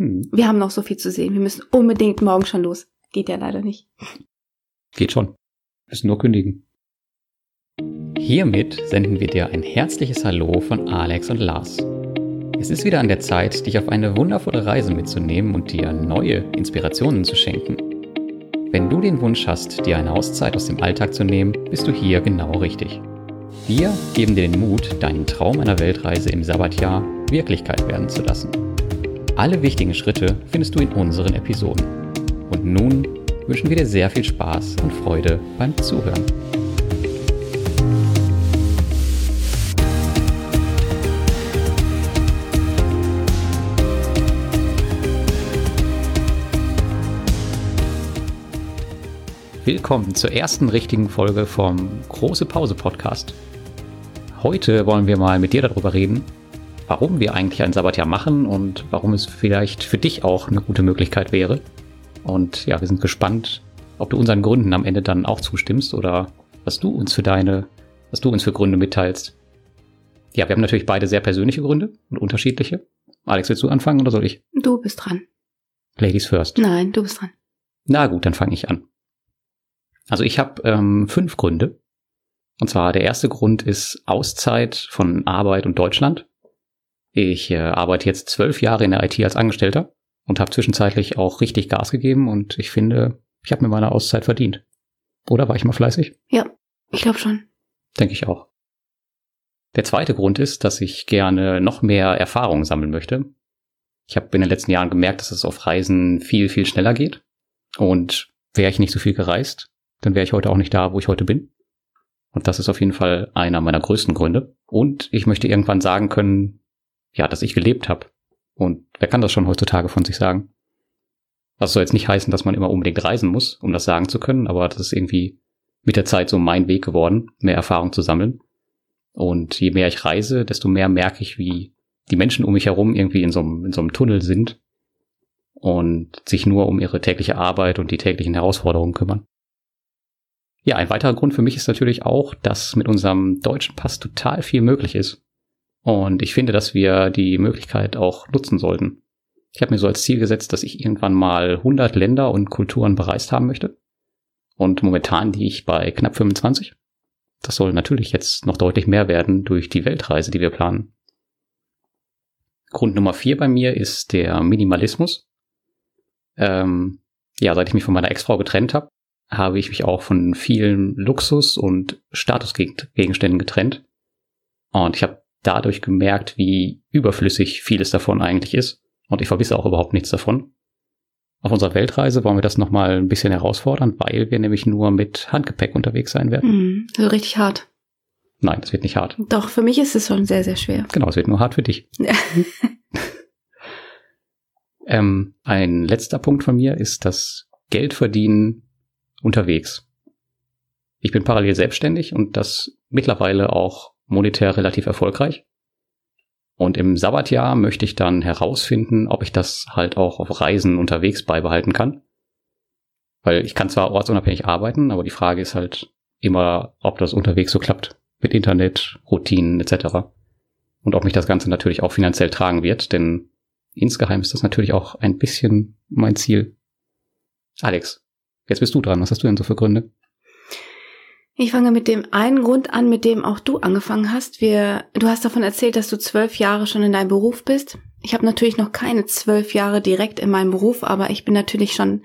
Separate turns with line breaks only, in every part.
Hm.
Wir haben noch so viel zu sehen. Wir müssen unbedingt morgen schon los. Geht ja leider nicht.
Geht schon. Müssen nur kündigen. Hiermit senden wir dir ein herzliches Hallo von Alex und Lars. Es ist wieder an der Zeit, dich auf eine wundervolle Reise mitzunehmen und dir neue Inspirationen zu schenken. Wenn du den Wunsch hast, dir eine Auszeit aus dem Alltag zu nehmen, bist du hier genau richtig. Wir geben dir den Mut, deinen Traum einer Weltreise im Sabbatjahr Wirklichkeit werden zu lassen. Alle wichtigen Schritte findest du in unseren Episoden. Und nun wünschen wir dir sehr viel Spaß und Freude beim Zuhören. Willkommen zur ersten richtigen Folge vom Große Pause Podcast. Heute wollen wir mal mit dir darüber reden, warum wir eigentlich ein Sabbatjahr machen und warum es vielleicht für dich auch eine gute Möglichkeit wäre. Und ja, wir sind gespannt, ob du unseren Gründen am Ende dann auch zustimmst oder was du uns für deine, was du uns für Gründe mitteilst. Ja, wir haben natürlich beide sehr persönliche Gründe und unterschiedliche. Alex, willst du anfangen oder soll ich?
Du bist dran.
Ladies first.
Nein, du bist dran.
Na gut, dann fange ich an. Also ich habe ähm, fünf Gründe. Und zwar der erste Grund ist Auszeit von Arbeit und Deutschland. Ich äh, arbeite jetzt zwölf Jahre in der IT als Angestellter und habe zwischenzeitlich auch richtig Gas gegeben und ich finde, ich habe mir meine Auszeit verdient. Oder war ich mal fleißig?
Ja, ich glaube schon.
Denke ich auch. Der zweite Grund ist, dass ich gerne noch mehr Erfahrung sammeln möchte. Ich habe in den letzten Jahren gemerkt, dass es auf Reisen viel, viel schneller geht. Und wäre ich nicht so viel gereist, dann wäre ich heute auch nicht da, wo ich heute bin. Und das ist auf jeden Fall einer meiner größten Gründe. Und ich möchte irgendwann sagen können, ja, dass ich gelebt habe. Und wer kann das schon heutzutage von sich sagen? Das soll jetzt nicht heißen, dass man immer unbedingt reisen muss, um das sagen zu können, aber das ist irgendwie mit der Zeit so mein Weg geworden, mehr Erfahrung zu sammeln. Und je mehr ich reise, desto mehr merke ich, wie die Menschen um mich herum irgendwie in so einem, in so einem Tunnel sind und sich nur um ihre tägliche Arbeit und die täglichen Herausforderungen kümmern. Ja, ein weiterer Grund für mich ist natürlich auch, dass mit unserem deutschen Pass total viel möglich ist. Und ich finde, dass wir die Möglichkeit auch nutzen sollten. Ich habe mir so als Ziel gesetzt, dass ich irgendwann mal 100 Länder und Kulturen bereist haben möchte. Und momentan liege ich bei knapp 25. Das soll natürlich jetzt noch deutlich mehr werden durch die Weltreise, die wir planen. Grund Nummer vier bei mir ist der Minimalismus. Ähm, ja, seit ich mich von meiner Ex-Frau getrennt habe, habe ich mich auch von vielen Luxus- und Statusgegenständen getrennt. Und ich habe dadurch gemerkt, wie überflüssig vieles davon eigentlich ist. Und ich vermisse auch überhaupt nichts davon. Auf unserer Weltreise wollen wir das nochmal ein bisschen herausfordern, weil wir nämlich nur mit Handgepäck unterwegs sein werden.
Mhm, so richtig hart.
Nein, es wird nicht hart.
Doch, für mich ist es schon sehr, sehr schwer.
Genau, es wird nur hart für dich. Ähm, ein letzter Punkt von mir ist das Geldverdienen unterwegs. Ich bin parallel selbstständig und das mittlerweile auch monetär relativ erfolgreich. Und im Sabbatjahr möchte ich dann herausfinden, ob ich das halt auch auf Reisen unterwegs beibehalten kann. Weil ich kann zwar ortsunabhängig arbeiten, aber die Frage ist halt immer, ob das unterwegs so klappt. Mit Internet, Routinen etc. Und ob mich das Ganze natürlich auch finanziell tragen wird, denn insgeheim ist das natürlich auch ein bisschen mein Ziel. Alex, jetzt bist du dran. Was hast du denn so für Gründe?
Ich fange mit dem einen Grund an, mit dem auch du angefangen hast. Wir, du hast davon erzählt, dass du zwölf Jahre schon in deinem Beruf bist. Ich habe natürlich noch keine zwölf Jahre direkt in meinem Beruf, aber ich bin natürlich schon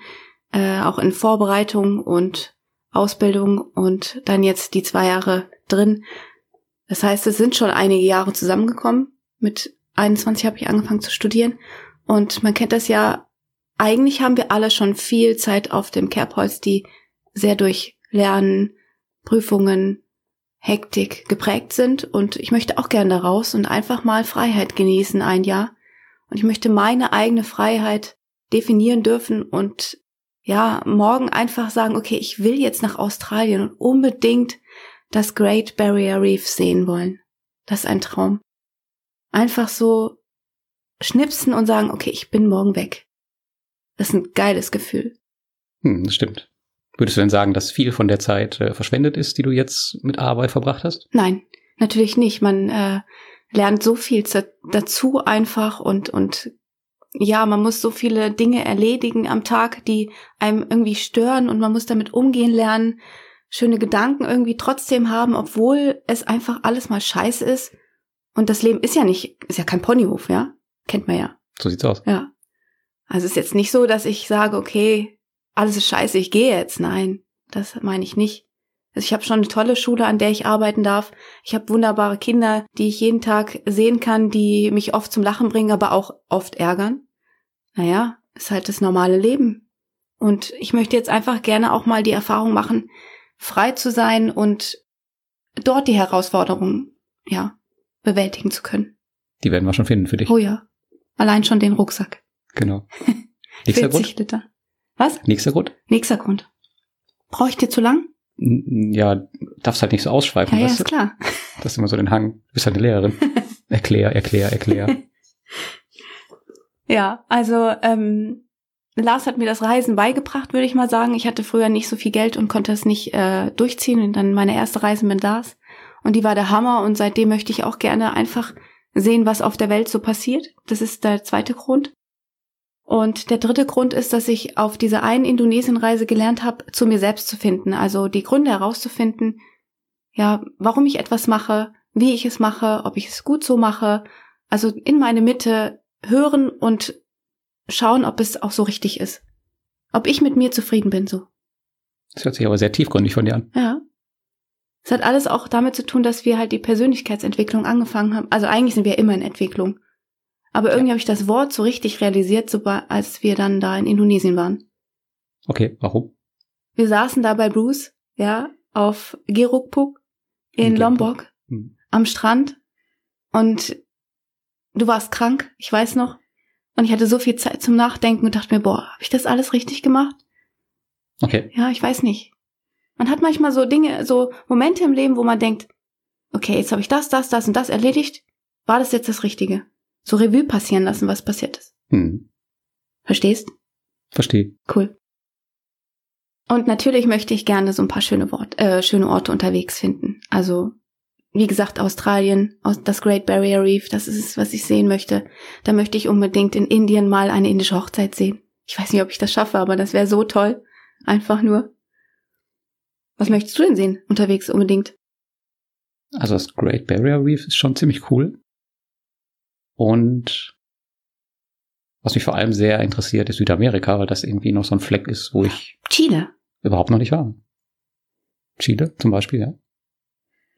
äh, auch in Vorbereitung und Ausbildung und dann jetzt die zwei Jahre drin. Das heißt, es sind schon einige Jahre zusammengekommen. Mit 21 habe ich angefangen zu studieren und man kennt das ja. Eigentlich haben wir alle schon viel Zeit auf dem Kerbholz, die sehr durch Lernen, Prüfungen, Hektik geprägt sind und ich möchte auch gerne da raus und einfach mal Freiheit genießen ein Jahr. Und ich möchte meine eigene Freiheit definieren dürfen und ja, morgen einfach sagen, okay, ich will jetzt nach Australien und unbedingt das Great Barrier Reef sehen wollen. Das ist ein Traum. Einfach so schnipsen und sagen, okay, ich bin morgen weg. Das ist ein geiles Gefühl.
Hm, das stimmt. Würdest du denn sagen, dass viel von der Zeit äh, verschwendet ist, die du jetzt mit Arbeit verbracht hast?
Nein, natürlich nicht. Man äh, lernt so viel dazu einfach und und ja, man muss so viele Dinge erledigen am Tag, die einem irgendwie stören und man muss damit umgehen lernen, schöne Gedanken irgendwie trotzdem haben, obwohl es einfach alles mal scheiße ist. Und das Leben ist ja nicht, ist ja kein Ponyhof, ja? Kennt man ja.
So sieht's aus.
Ja. Also es ist jetzt nicht so, dass ich sage, okay, alles ist scheiße, ich gehe jetzt. Nein, das meine ich nicht. Also ich habe schon eine tolle Schule, an der ich arbeiten darf. Ich habe wunderbare Kinder, die ich jeden Tag sehen kann, die mich oft zum Lachen bringen, aber auch oft ärgern. Naja, ist halt das normale Leben. Und ich möchte jetzt einfach gerne auch mal die Erfahrung machen, frei zu sein und dort die Herausforderungen, ja, bewältigen zu können.
Die werden wir schon finden für dich.
Oh ja. Allein schon den Rucksack.
Genau. Nächster
40
Grund?
Liter. Was?
Nächster Grund?
Nächster Grund. Brauche ich dir zu lang?
Ja, darfst halt nicht so ausschweifen,
Ja, ja, ist
du?
klar.
Das ist immer so den Hang. Du bist halt eine Lehrerin. erklär, erklär, erklär.
Ja, also ähm, Lars hat mir das Reisen beigebracht, würde ich mal sagen. Ich hatte früher nicht so viel Geld und konnte es nicht äh, durchziehen. Und dann meine erste Reise mit Lars. Und die war der Hammer. Und seitdem möchte ich auch gerne einfach sehen, was auf der Welt so passiert. Das ist der zweite Grund. Und der dritte Grund ist, dass ich auf dieser einen Indonesienreise gelernt habe, zu mir selbst zu finden. Also die Gründe herauszufinden, ja, warum ich etwas mache, wie ich es mache, ob ich es gut so mache. Also in meine Mitte hören und schauen, ob es auch so richtig ist. Ob ich mit mir zufrieden bin, so.
Das hört sich aber sehr tiefgründig von dir an.
Ja. Es hat alles auch damit zu tun, dass wir halt die Persönlichkeitsentwicklung angefangen haben. Also eigentlich sind wir immer in Entwicklung. Aber irgendwie habe ich das Wort so richtig realisiert, sobald, als wir dann da in Indonesien waren.
Okay, warum?
Wir saßen da bei Bruce, ja, auf Gerukpuk in
In
Lombok
Hm.
am Strand und du warst krank, ich weiß noch. Und ich hatte so viel Zeit zum Nachdenken und dachte mir, boah, habe ich das alles richtig gemacht?
Okay.
Ja, ich weiß nicht. Man hat manchmal so Dinge, so Momente im Leben, wo man denkt, okay, jetzt habe ich das, das, das und das erledigt. War das jetzt das Richtige? So Revue passieren lassen, was passiert ist.
Hm.
Verstehst?
Verstehe.
Cool. Und natürlich möchte ich gerne so ein paar schöne, Wort, äh, schöne Orte unterwegs finden. Also, wie gesagt, Australien, aus das Great Barrier Reef, das ist es, was ich sehen möchte. Da möchte ich unbedingt in Indien mal eine indische Hochzeit sehen. Ich weiß nicht, ob ich das schaffe, aber das wäre so toll. Einfach nur. Was möchtest du denn sehen unterwegs unbedingt?
Also das Great Barrier Reef ist schon ziemlich cool. Und was mich vor allem sehr interessiert, ist Südamerika, weil das irgendwie noch so ein Fleck ist, wo ich
Chile,
überhaupt noch nicht war. Chile zum Beispiel, ja.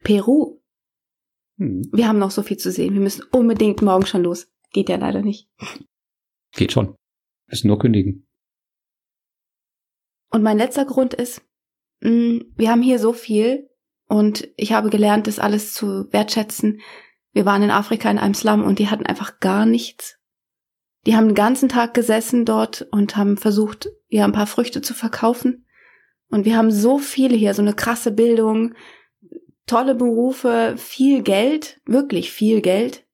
Peru.
Hm.
Wir haben noch so viel zu sehen. Wir müssen unbedingt morgen schon los. Geht ja leider nicht.
Geht schon. Müssen nur kündigen.
Und mein letzter Grund ist, mh, wir haben hier so viel und ich habe gelernt, das alles zu wertschätzen. Wir waren in Afrika in einem Slum und die hatten einfach gar nichts. Die haben den ganzen Tag gesessen dort und haben versucht, ja, ein paar Früchte zu verkaufen. Und wir haben so viele hier, so eine krasse Bildung, tolle Berufe, viel Geld, wirklich viel Geld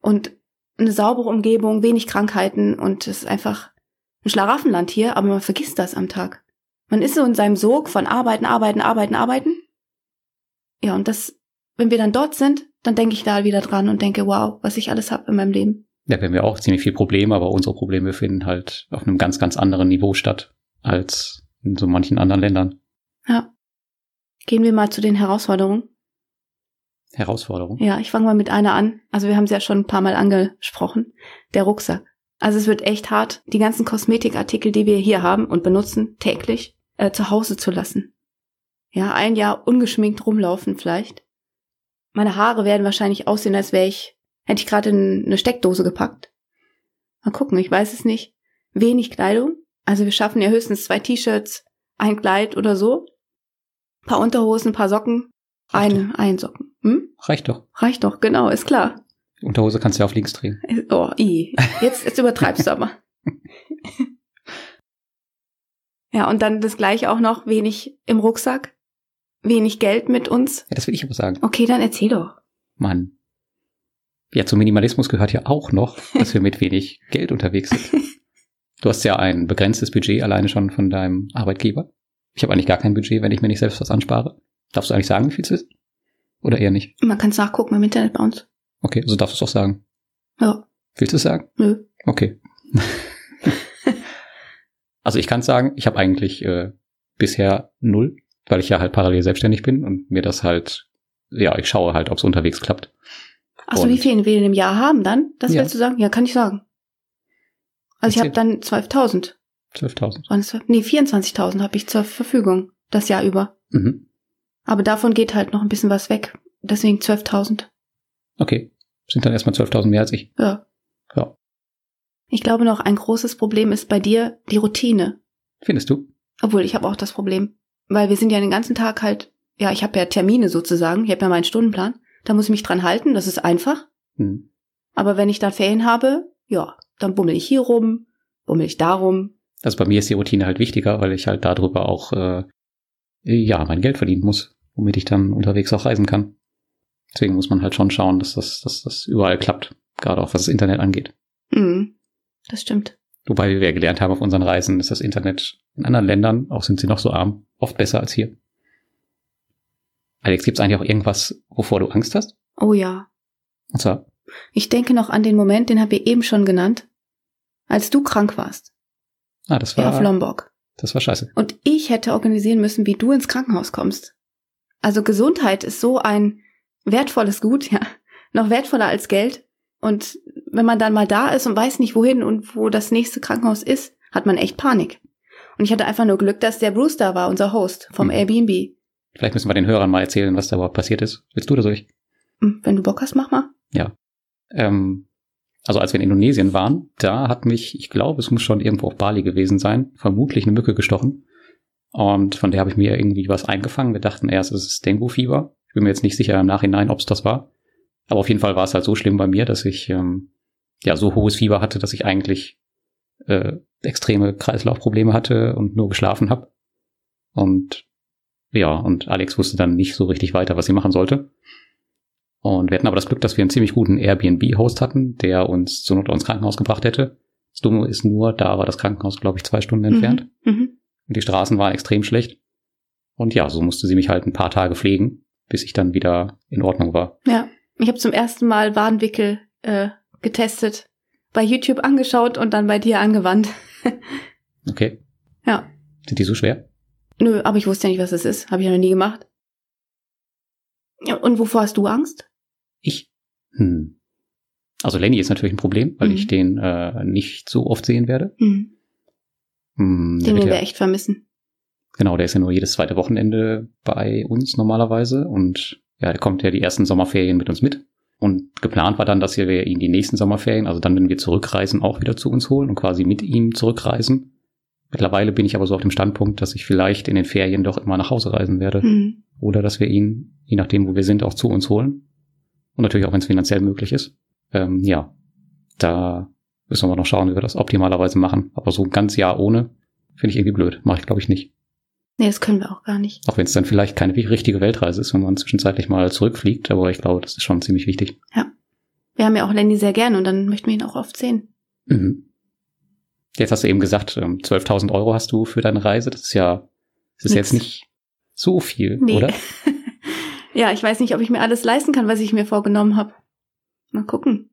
und eine saubere Umgebung, wenig Krankheiten und es ist einfach ein Schlaraffenland hier, aber man vergisst das am Tag. Man ist so in seinem Sog von Arbeiten, Arbeiten, Arbeiten, Arbeiten. Ja, und das, wenn wir dann dort sind, dann denke ich da wieder dran und denke, wow, was ich alles habe in meinem Leben.
Ja, wir haben ja auch ziemlich viel Probleme, aber unsere Probleme finden halt auf einem ganz, ganz anderen Niveau statt als in so manchen anderen Ländern.
Ja. Gehen wir mal zu den Herausforderungen.
Herausforderung.
Ja, ich fange mal mit einer an. Also wir haben es ja schon ein paar Mal angesprochen. Der Rucksack. Also es wird echt hart, die ganzen Kosmetikartikel, die wir hier haben und benutzen täglich, äh, zu Hause zu lassen. Ja, ein Jahr ungeschminkt rumlaufen vielleicht. Meine Haare werden wahrscheinlich aussehen, als wäre ich, hätte ich gerade in eine Steckdose gepackt. Mal gucken, ich weiß es nicht. Wenig Kleidung. Also wir schaffen ja höchstens zwei T-Shirts, ein Kleid oder so. Ein paar Unterhosen, ein paar Socken,
Reicht
eine, ein Socken. Hm?
Reicht doch.
Reicht doch, genau, ist klar.
Die Unterhose kannst du ja auf links drehen.
Oh, i. Jetzt, jetzt übertreibst du aber. Ja, und dann das gleiche auch noch, wenig im Rucksack, wenig Geld mit uns.
Ja, das will ich aber sagen.
Okay, dann erzähl doch.
Mann. Ja, zum Minimalismus gehört ja auch noch, dass wir mit wenig Geld unterwegs sind. Du hast ja ein begrenztes Budget alleine schon von deinem Arbeitgeber. Ich habe eigentlich gar kein Budget, wenn ich mir nicht selbst was anspare. Darfst du eigentlich sagen, wie viel es ist? Oder eher nicht?
Man kann es nachgucken im Internet bei uns.
Okay, also darfst du es auch sagen.
Ja,
Willst du es sagen?
nö.
Okay. also ich kann sagen, ich habe eigentlich äh, bisher null, weil ich ja halt parallel selbstständig bin und mir das halt, ja, ich schaue halt, ob es unterwegs klappt.
Achso, wie viel wir in einem Jahr haben dann? Das
Ja.
willst du sagen? Ja, kann ich sagen. Also ich habe
Erzähl.
dann 12.000.
12.000.
Waren es 12? Nee, 24.000 habe ich zur Verfügung das Jahr über.
Mhm.
Aber davon geht halt noch ein bisschen was weg. Deswegen 12.000.
Okay. Sind dann erstmal 12.000 mehr als ich.
Ja.
Ja.
Ich glaube noch, ein großes Problem ist bei dir die Routine.
Findest du?
Obwohl, ich habe auch das Problem. Weil wir sind ja den ganzen Tag halt, ja, ich habe ja Termine sozusagen, ich habe ja meinen Stundenplan. Da muss ich mich dran halten, das ist einfach.
Hm.
Aber wenn ich dann Ferien habe, ja, dann bummel ich hier rum, bummel ich da rum.
Also bei mir ist die Routine halt wichtiger, weil ich halt darüber auch, äh, ja, mein Geld verdienen muss, womit ich dann unterwegs auch reisen kann. Deswegen muss man halt schon schauen, dass das, dass das überall klappt. Gerade auch was das Internet angeht.
Hm, das stimmt.
Wobei wir ja gelernt haben auf unseren Reisen, ist das Internet in anderen Ländern, auch sind sie noch so arm, oft besser als hier. Alex, gibt's eigentlich auch irgendwas, wovor du Angst hast?
Oh ja.
Und zwar,
Ich denke noch an den Moment, den haben wir eben schon genannt, als du krank warst.
ah, das
Ja, auf
war,
Lombok.
das war scheiße.
Und ich hätte organisieren müssen, wie du ins Krankenhaus kommst. Also Gesundheit ist so ein wertvolles Gut, ja. Noch wertvoller als Geld. Und wenn man dann mal da ist und weiß nicht wohin und wo das nächste Krankenhaus ist, hat man echt Panik. Und ich hatte einfach nur Glück, dass der Bruce da war, unser Host vom
Mhm.
Airbnb.
Vielleicht müssen wir den Hörern mal erzählen, was da überhaupt passiert ist. Willst du oder soll ich?
Hm, Wenn du Bock hast, mach mal.
Ähm, also als wir in Indonesien waren, da hat mich, ich glaube, es muss schon irgendwo auf Bali gewesen sein, vermutlich eine Mücke gestochen. Und von der habe ich mir irgendwie was eingefangen. Wir dachten erst, es ist Dengue-Fieber. Ich bin mir jetzt nicht sicher im Nachhinein, ob es das war. Aber auf jeden Fall war es halt so schlimm bei mir, dass ich ähm, ja so hohes Fieber hatte, dass ich eigentlich äh, extreme Kreislaufprobleme hatte und nur geschlafen habe. Und ja, und Alex wusste dann nicht so richtig weiter, was sie machen sollte. Und wir hatten aber das Glück, dass wir einen ziemlich guten Airbnb-Host hatten, der uns zur Not ins Krankenhaus gebracht hätte. Das Dumme ist nur, da war das Krankenhaus, glaube ich, zwei Stunden entfernt.
Mhm. Mhm.
Und die Straßen waren extrem schlecht. Und ja, so musste sie mich halt ein paar Tage pflegen, bis ich dann wieder in Ordnung war.
Ja, ich habe zum ersten Mal Wadenwickel äh, getestet, bei YouTube angeschaut und dann bei dir angewandt.
Okay.
Ja.
Sind die so schwer?
Nö, aber ich wusste ja nicht, was es ist. Habe ich ja noch nie gemacht. Ja, und wovor hast du Angst?
Ich? Hm. Also Lenny ist natürlich ein Problem, weil
Mhm.
ich den äh, nicht so oft sehen werde.
Hm,
Hm,
den werden
ja-
wir echt vermissen.
Genau, der ist ja nur jedes zweite Wochenende bei uns normalerweise und ja, der kommt ja die ersten Sommerferien mit uns mit. Und geplant war dann, dass wir ihn die nächsten Sommerferien, also dann, wenn wir zurückreisen, auch wieder zu uns holen und quasi mit ihm zurückreisen. Mittlerweile bin ich aber so auf dem Standpunkt, dass ich vielleicht in den Ferien doch immer nach Hause reisen werde.
Hm.
Oder dass wir ihn, je nachdem, wo wir sind, auch zu uns holen. Und natürlich auch, wenn es finanziell möglich ist. Ähm, ja, da müssen wir noch schauen, wie wir das optimalerweise machen. Aber so ein ganz Jahr ohne finde ich irgendwie blöd. Mache ich, glaube ich, nicht.
Nee, das können wir auch gar nicht.
Auch wenn es dann vielleicht keine richtige Weltreise ist, wenn man zwischenzeitlich mal zurückfliegt, aber ich glaube, das ist schon ziemlich wichtig.
Wir haben ja auch Lenny sehr gern und dann möchten wir ihn auch oft sehen.
Mhm. Jetzt hast du eben gesagt, ähm, 12.000 Euro hast du für deine Reise. Das ist ja, das ist
Nix.
jetzt nicht so viel,
Nee.
oder?
ja, ich weiß nicht, ob ich mir alles leisten kann, was ich mir vorgenommen habe. Mal gucken.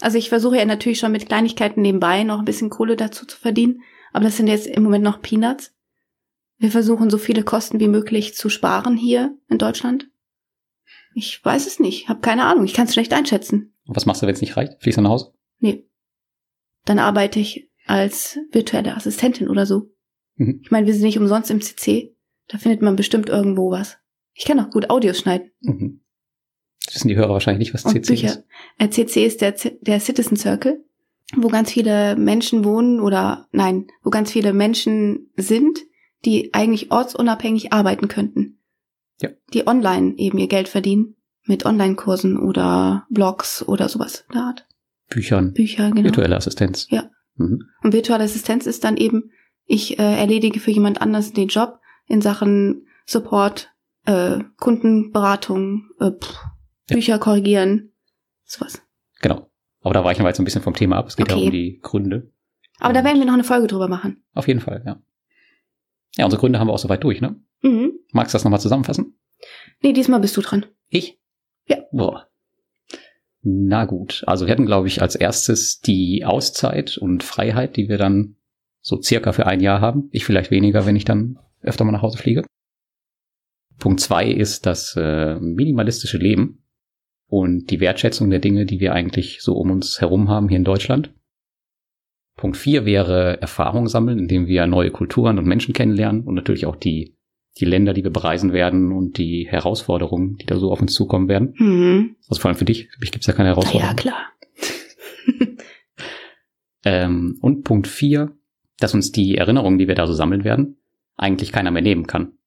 Also ich versuche ja natürlich schon mit Kleinigkeiten nebenbei noch ein bisschen Kohle dazu zu verdienen, aber das sind jetzt im Moment noch Peanuts. Wir versuchen so viele Kosten wie möglich zu sparen hier in Deutschland. Ich weiß es nicht, habe keine Ahnung, ich kann es schlecht einschätzen.
Und was machst du, wenn es nicht reicht? Fliegst du nach Hause?
Nee. Dann arbeite ich als virtuelle Assistentin oder so.
Mhm.
Ich meine, wir sind nicht umsonst im CC. Da findet man bestimmt irgendwo was. Ich kann auch gut Audios schneiden.
Mhm. Das wissen die Hörer wahrscheinlich nicht, was
Und
CC
Bücher.
ist.
Äh, CC ist der, der Citizen Circle, wo ganz viele Menschen wohnen oder nein, wo ganz viele Menschen sind, die eigentlich ortsunabhängig arbeiten könnten.
Ja.
Die online eben ihr Geld verdienen mit Online-Kursen oder Blogs oder sowas in der Art.
Büchern,
Bücher, genau.
virtuelle Assistenz.
Ja.
Mhm.
Und virtuelle Assistenz ist dann eben, ich äh, erledige für jemand anders den Job in Sachen Support, äh, Kundenberatung, äh, pff,
Ja.
Bücher korrigieren, sowas.
Genau. Aber da weichen wir jetzt ein bisschen vom Thema ab. Es geht ja
Okay.
um die Gründe.
Aber da werden wir noch eine Folge drüber machen.
Auf jeden Fall, ja. Ja, unsere Gründe haben wir auch soweit durch, ne?
Mhm.
Magst du das nochmal zusammenfassen?
Nee, diesmal bist du dran.
Ich?
Ja.
Boah. Na gut, also wir hatten, glaube ich, als erstes die Auszeit und Freiheit, die wir dann so circa für ein Jahr haben. Ich vielleicht weniger, wenn ich dann öfter mal nach Hause fliege. Punkt zwei ist das äh, minimalistische Leben und die Wertschätzung der Dinge, die wir eigentlich so um uns herum haben hier in Deutschland. Punkt vier wäre Erfahrung sammeln, indem wir neue Kulturen und Menschen kennenlernen und natürlich auch die, die Länder, die wir bereisen werden und die Herausforderungen, die da so auf uns zukommen werden. Mhm. Also vor allem für dich, für mich gibt es ja keine Herausforderungen.
Ja, klar.
ähm, und Punkt vier, dass uns die Erinnerungen, die wir da so sammeln werden, eigentlich keiner mehr nehmen kann.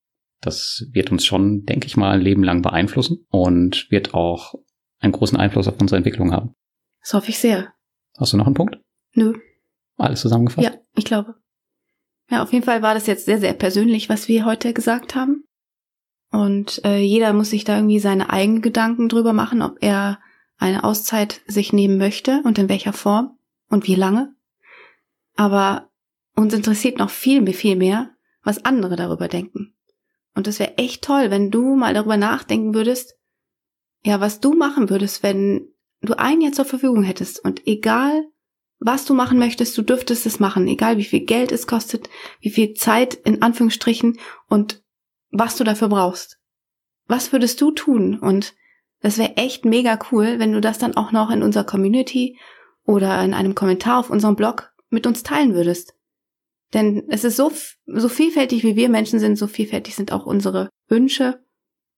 Das wird uns schon, denke ich mal, ein Leben lang beeinflussen und wird auch einen großen Einfluss auf unsere Entwicklung haben.
Das hoffe ich sehr.
Hast du noch einen Punkt?
Nö.
Alles zusammengefasst?
Ja, ich glaube. Ja, auf jeden Fall war das jetzt sehr, sehr persönlich, was wir heute gesagt haben. Und äh, jeder muss sich da irgendwie seine eigenen Gedanken drüber machen, ob er eine Auszeit sich nehmen möchte und in welcher Form und wie lange. Aber uns interessiert noch viel, viel mehr, was andere darüber denken. Und es wäre echt toll, wenn du mal darüber nachdenken würdest, ja, was du machen würdest, wenn du ein Jahr zur Verfügung hättest und egal, was du machen möchtest, du dürftest es machen, egal wie viel Geld es kostet, wie viel Zeit in Anführungsstrichen und was du dafür brauchst. Was würdest du tun? Und das wäre echt mega cool, wenn du das dann auch noch in unserer Community oder in einem Kommentar auf unserem Blog mit uns teilen würdest. Denn es ist so, so vielfältig, wie wir Menschen sind, so vielfältig sind auch unsere Wünsche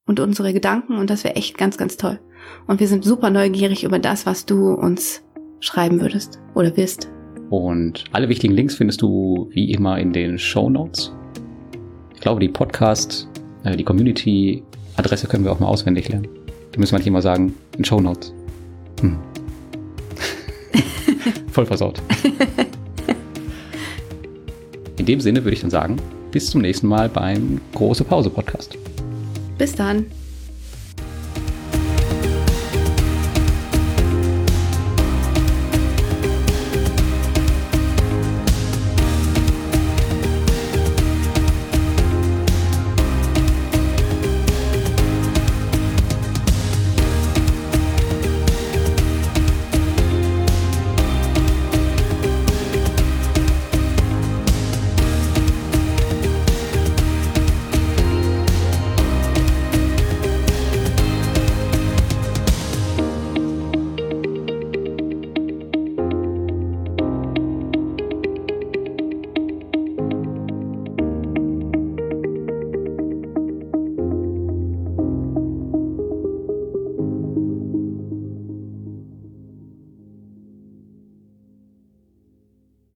und unsere Gedanken und das wäre echt ganz, ganz toll. Und wir sind super neugierig über das, was du uns schreiben würdest oder wirst.
Und alle wichtigen Links findest du wie immer in den Show Notes. Ich glaube, die Podcast, äh, die Community-Adresse können wir auch mal auswendig lernen. Die müssen wir nicht immer sagen, in Show Notes. Hm. Voll versaut. In dem Sinne würde ich dann sagen, bis zum nächsten Mal beim Große Pause Podcast.
Bis dann.